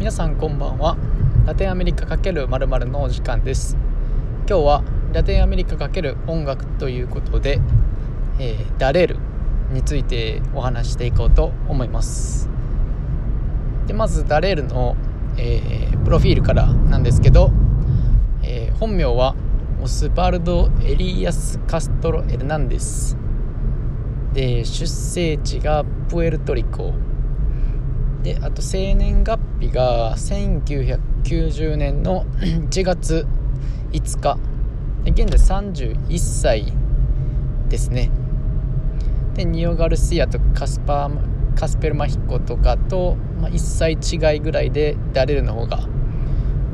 皆さんこんばんは。ラテンアメリカ×まるのお時間です。今日はラテンアメリカ×音楽ということで、えー、ダレルについてお話していこうと思います。でまずダレルの、えー、プロフィールからなんですけど、えー、本名はオスバルド・エリアス・カストロ・エルナンデス。で出生地がプエルトリコ。であと生年月日が1990年の 1月5日。現在31歳ですね。でニオ・ガルシアとカスパーカスペルマヒコとかと、まあ、1歳違いぐらいでダレルの方が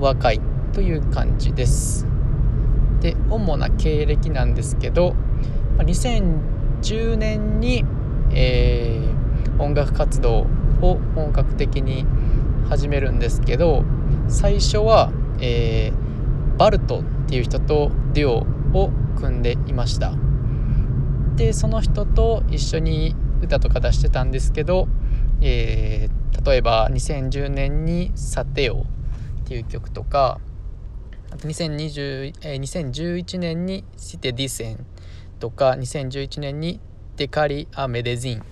若いという感じです。で主な経歴なんですけど2010年に、えー、音楽活動を本格的に始めるんですけど最初は、えー、バルトっていう人とデュオを組んでいました。でその人と一緒に歌とか出してたんですけど、えー、例えば2010年に「サテオ」っていう曲とかあと2020、えー、2011年に「シテ・ディセン」とか2011年に「デカリ・ア・メデジン」っ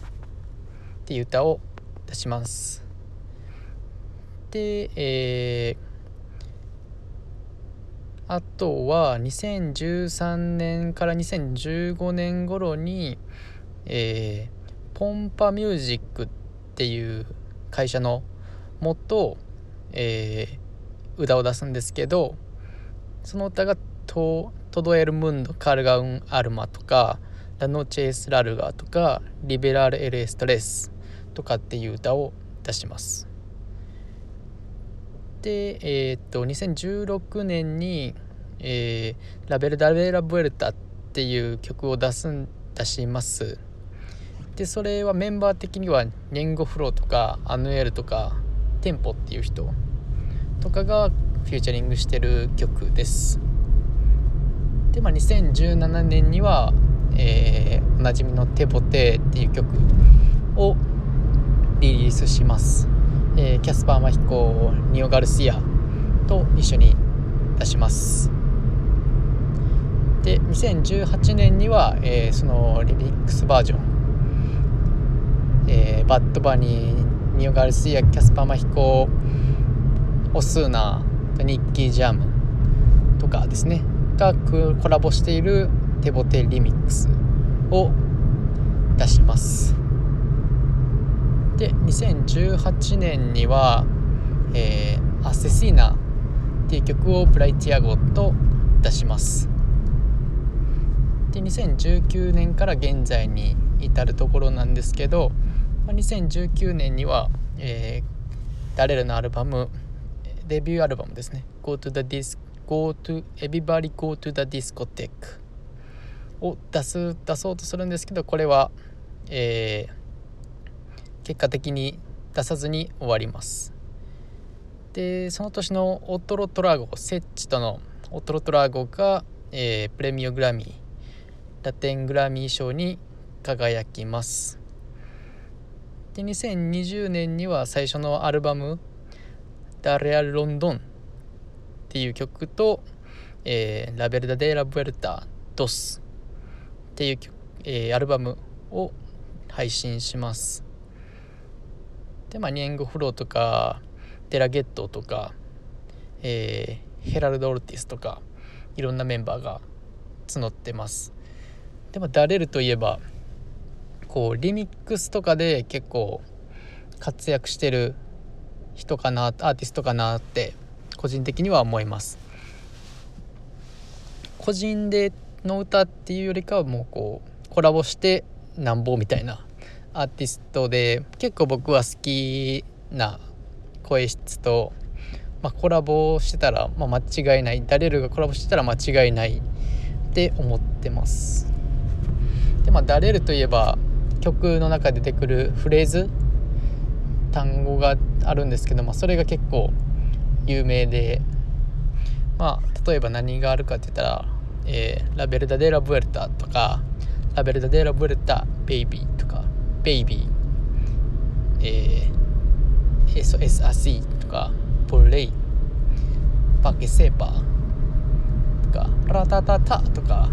ていう歌を出します。で、えー、あとは2013年から2015年頃に、えー、ポンパミュージックっていう会社のもと、えー、歌を出すんですけどその歌がト「トドエルムンド・カルガウン・アルマ」とか「ラノチェス・ラルガ」とか「リベラル・エル・エストレス」とかっていう歌を出します。で、えー、っと2016年に、えー、ラベル・ダベラ・ブエルタっていう曲を出す出します。でそれはメンバー的にはネンゴフローとかアヌエルとかテンポっていう人とかがフューチャリングしてる曲です。で、まあ、2017年には、えー、おなじみの「テボテ」っていう曲をリリースします、えー、キャスパー・マヒコニオ・ガルシアと一緒に出します。で2018年には、えー、そのリミックスバージョン、えー、バッドバニーニオ・ガルシアキャスパー・マヒコオスーナニッキー・ジャムとかですねがコラボしている Te Boté リミックスを出します。で2018年には、えー、 Asesina っていう曲をブライティアゴと出します。で2019年から現在に至るところなんですけど2019年には、えー、ダレルのアルバムデビューアルバムですね。Go to the Disc Go to Everybody Go to the Discotheque を出す出そうとするんですけどこれは、えー、結果的に出さずに終わります。でその年のオトロトラゴセッチとのオトロトラゴが、えー、プレミアグラミーラテングラミー賞に輝きます。で2020年には最初のアルバム「ダレア・ロンドン」っていう曲と「えー、ラベルダ・デ・ラ・ブエルタ・ドス」っていう、えー、アルバムを配信します。で、まあ、ニエンゴフローとかテラゲットとか、えー、ヘラルド・オルティスとかいろんなメンバーが募ってます。でもダレルといえばこうリミックスとかで結構活躍してる人かなアーティストかなって個人的には思います。個人での歌っていうよりかはもうこうコラボしてなんぼみたいなアーティストで結構僕は好きな声質と、まあ、コラボしてたら、まあ、間違いない。ダレルがコラボしてたら間違いないって思ってます。でまあダレルといえば曲の中で出てくるフレーズ単語があるんですけど、まあ、それが結構有名でまあ例えば何があるかって言ったら「えー、ラベルダ・デ・ラ・ブエルタ」とか「ラベルダ・デ・ラ・ブエルタ・ベイビー」とかベイビー、えー、SOSAC とか、プレイ。パケセーパー。とかラタタタとか。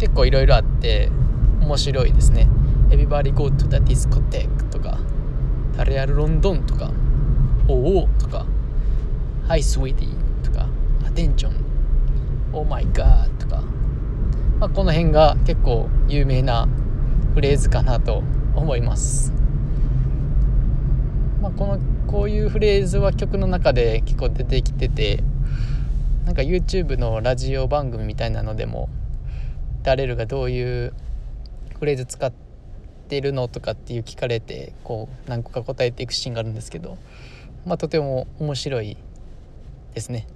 結構いろいろあって面白いですね。Everybody go to the discotheque とか。タレアルロンドンとか。おおとか。Hi sweetie とか。Attention Oh my god とか、まあ、この辺が結構有名なフレーズかなと思います、まあ、このこういうフレーズは曲の中で結構出てきててなんか YouTube のラジオ番組みたいなのでもダレルがどういうフレーズ使ってるのとかっていう聞かれてこう何個か答えていくシーンがあるんですけど、まあ、とても面白いですね。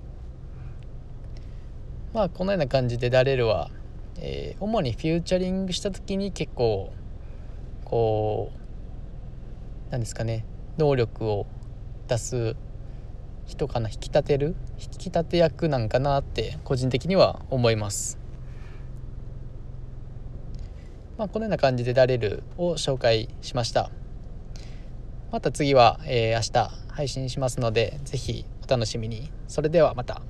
まあこのような感じでダレルは、えー、主にフューチャリングした時に結構こうなんですかね能力を出す人かな引き立てる引き立て役なんかなって個人的には思います。まあ、このような感じでダレルを紹介しましたまた次は、えー、明日配信しますので是非お楽しみにそれではまた。